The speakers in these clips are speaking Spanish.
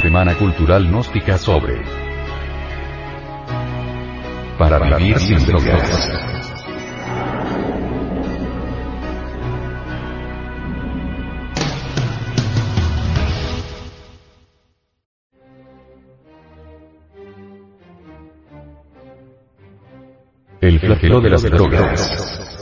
Semana Cultural Gnóstica sobre Para vivir sin drogas. El flagelo de las drogas.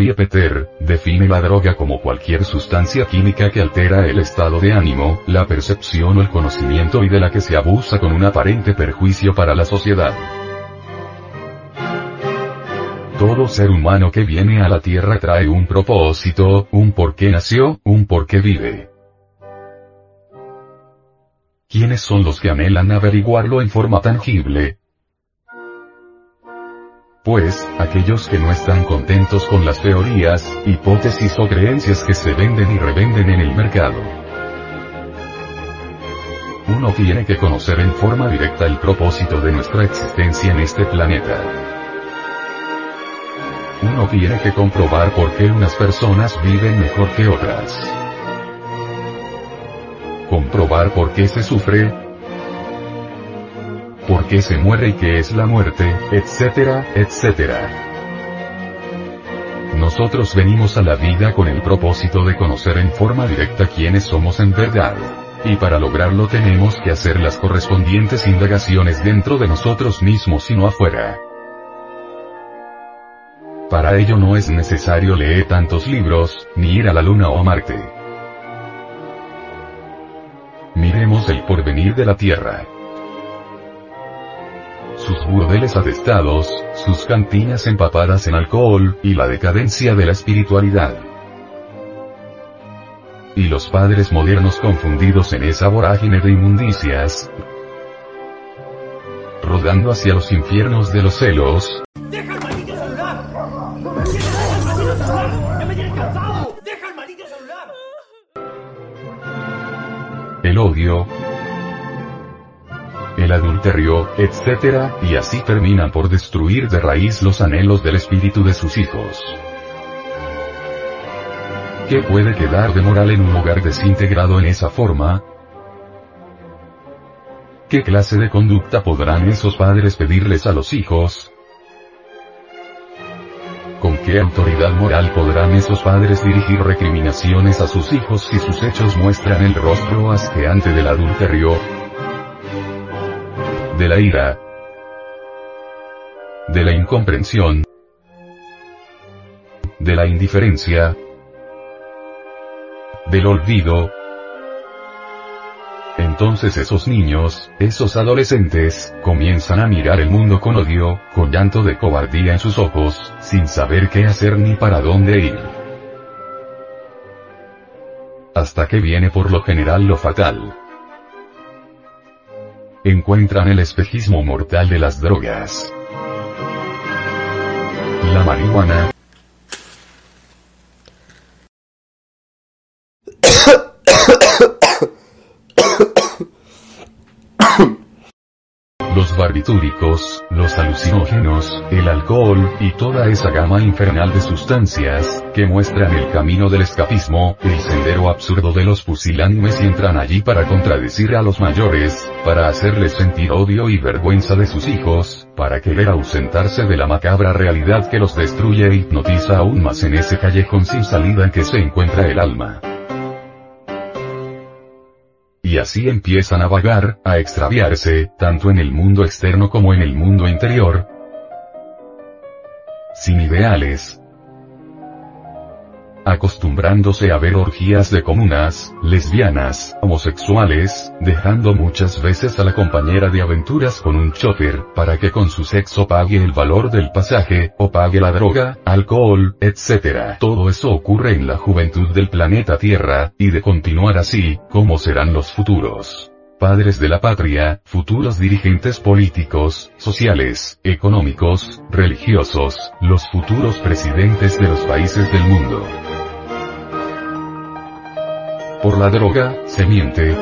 Laurie Peter, define la droga como cualquier sustancia química que altera el estado de ánimo, la percepción o el conocimiento y de la que se abusa con un aparente perjuicio para la sociedad. Todo ser humano que viene a la Tierra trae un propósito, un por qué nació, un por qué vive. ¿Quiénes son los que anhelan averiguarlo en forma tangible? Pues, aquellos que no están contentos con las teorías, hipótesis o creencias que se venden y revenden en el mercado. Uno tiene que conocer en forma directa el propósito de nuestra existencia en este planeta. Uno tiene que comprobar por qué unas personas viven mejor que otras. Comprobar por qué se sufre, por qué se muere y qué es la muerte, etcétera, etcétera. Nosotros venimos a la vida con el propósito de conocer en forma directa quiénes somos en verdad. Y para lograrlo tenemos que hacer las correspondientes indagaciones dentro de nosotros mismos y no afuera. Para ello no es necesario leer tantos libros, ni ir a la luna o a Marte. Miremos el porvenir de la Tierra sus burdeles atestados, sus cantinas empapadas en alcohol, y la decadencia de la espiritualidad. Y los padres modernos confundidos en esa vorágine de inmundicias, rodando hacia los infiernos de los celos, ¡Deja el maldito celular! ¡Deja el maldito celular! ¡Ya me tienes cansado! ¡Deja el maldito celular! el odio, el adulterio, etc., y así terminan por destruir de raíz los anhelos del espíritu de sus hijos. ¿Qué puede quedar de moral en un hogar desintegrado en esa forma? ¿Qué clase de conducta podrán esos padres pedirles a los hijos? ¿Con qué autoridad moral podrán esos padres dirigir recriminaciones a sus hijos si sus hechos muestran el rostro asqueante del adulterio? De la ira, de la incomprensión, de la indiferencia, del olvido, entonces esos niños, esos adolescentes, comienzan a mirar el mundo con odio, con llanto de cobardía en sus ojos, sin saber qué hacer ni para dónde ir. Hasta que viene por lo general lo fatal encuentran el espejismo mortal de las drogas. La marihuana. los barbitúricos, los alucinógenos, el alcohol, y toda esa gama infernal de sustancias, que muestran el camino del escapismo, el sendero absurdo de los pusilánimes y entran allí para contradecir a los mayores, para hacerles sentir odio y vergüenza de sus hijos, para querer ausentarse de la macabra realidad que los destruye e hipnotiza aún más en ese callejón sin salida en que se encuentra el alma y así empiezan a vagar, a extraviarse, tanto en el mundo externo como en el mundo interior, sin ideales, acostumbrándose a ver orgías de comunas, lesbianas, homosexuales, dejando muchas veces a la compañera de aventuras con un chofer, para que con su sexo pague el valor del pasaje, o pague la droga, alcohol, etc. Todo eso ocurre en la juventud del planeta Tierra, y de continuar así, ¿cómo serán los futuros? padres de la patria, futuros dirigentes políticos, sociales, económicos, religiosos, los futuros presidentes de los países del mundo. Por la droga, se miente.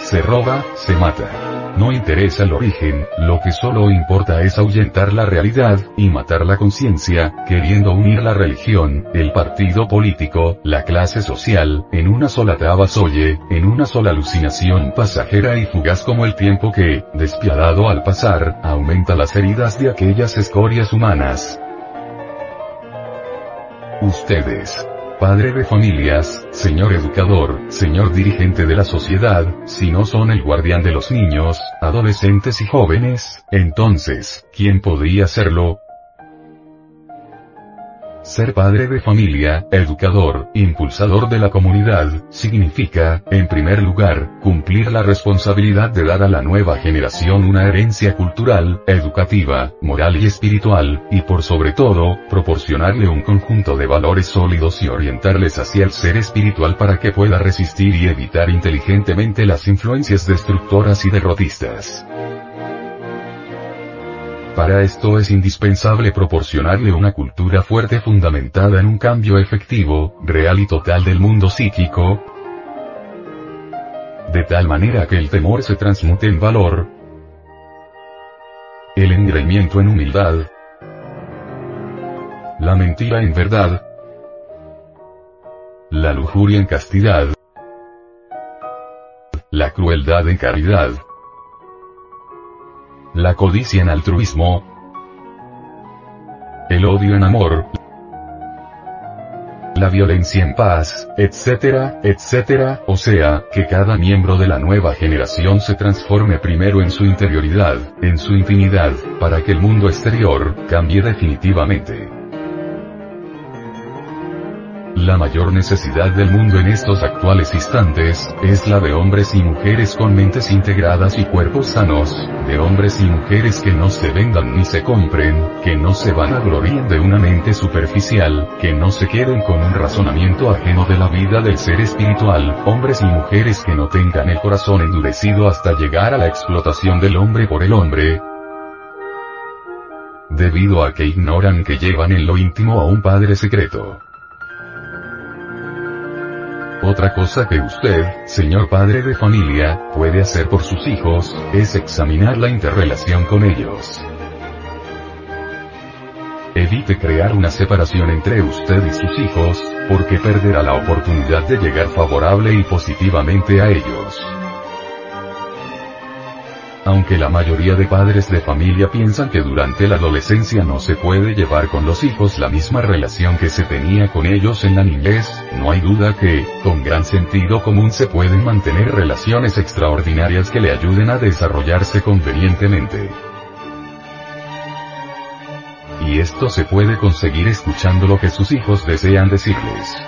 se roba, se mata. No interesa el origen, lo que solo importa es ahuyentar la realidad, y matar la conciencia, queriendo unir la religión, el partido político, la clase social, en una sola tabasoye, en una sola alucinación pasajera y fugaz como el tiempo que, despiadado al pasar, aumenta las heridas de aquellas escorias humanas. Ustedes padre de familias, señor educador, señor dirigente de la sociedad, si no son el guardián de los niños, adolescentes y jóvenes, entonces, ¿quién podría serlo? Ser padre de familia, educador, impulsador de la comunidad, significa, en primer lugar, cumplir la responsabilidad de dar a la nueva generación una herencia cultural, educativa, moral y espiritual, y por sobre todo, proporcionarle un conjunto de valores sólidos y orientarles hacia el ser espiritual para que pueda resistir y evitar inteligentemente las influencias destructoras y derrotistas. Para esto es indispensable proporcionarle una cultura fuerte fundamentada en un cambio efectivo, real y total del mundo psíquico, de tal manera que el temor se transmute en valor, el engreimiento en humildad, la mentira en verdad, la lujuria en castidad, la crueldad en caridad, la codicia en altruismo, el odio en amor, la violencia en paz, etcétera, etcétera, o sea, que cada miembro de la nueva generación se transforme primero en su interioridad, en su intimidad, para que el mundo exterior, cambie definitivamente. La mayor necesidad del mundo en estos actuales instantes, es la de hombres y mujeres con mentes integradas y cuerpos sanos, de hombres y mujeres que no se vendan ni se compren, que no se van a gloriar de una mente superficial, que no se queden con un razonamiento ajeno de la vida del ser espiritual, hombres y mujeres que no tengan el corazón endurecido hasta llegar a la explotación del hombre por el hombre, debido a que ignoran que llevan en lo íntimo a un padre secreto. Otra cosa que usted, señor padre de familia, puede hacer por sus hijos, es examinar la interrelación con ellos. Evite crear una separación entre usted y sus hijos, porque perderá la oportunidad de llegar favorable y positivamente a ellos. Aunque la mayoría de padres de familia piensan que durante la adolescencia no se puede llevar con los hijos la misma relación que se tenía con ellos en la niñez, no hay duda que, con gran sentido común se pueden mantener relaciones extraordinarias que le ayuden a desarrollarse convenientemente. Y esto se puede conseguir escuchando lo que sus hijos desean decirles.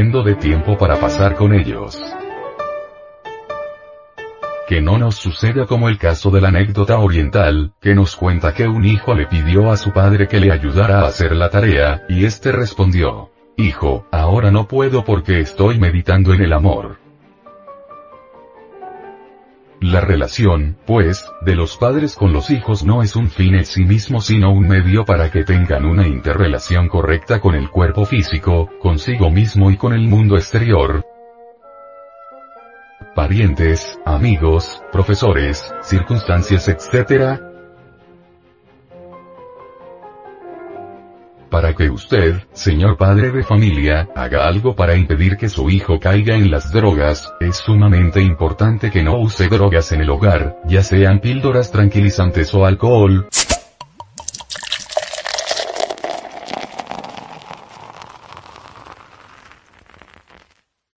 De tiempo para pasar con ellos. Que no nos suceda como el caso de la anécdota oriental, que nos cuenta que un hijo le pidió a su padre que le ayudara a hacer la tarea, y éste respondió, Hijo, ahora no puedo porque estoy meditando en el amor. La relación, pues, de los padres con los hijos no es un fin en sí mismo sino un medio para que tengan una interrelación correcta con el cuerpo físico, consigo mismo y con el mundo exterior. Parientes, amigos, profesores, circunstancias, etc., para que usted, señor padre de familia, haga algo para impedir que su hijo caiga en las drogas, es sumamente importante que no use drogas en el hogar, ya sean píldoras tranquilizantes o alcohol.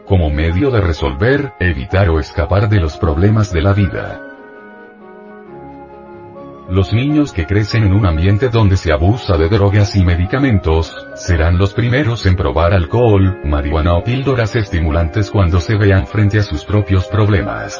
como medio de resolver, evitar o escapar de los problemas de la vida. Los niños que crecen en un ambiente donde se abusa de drogas y medicamentos, serán los primeros en probar alcohol, marihuana o píldoras estimulantes cuando se vean frente a sus propios problemas.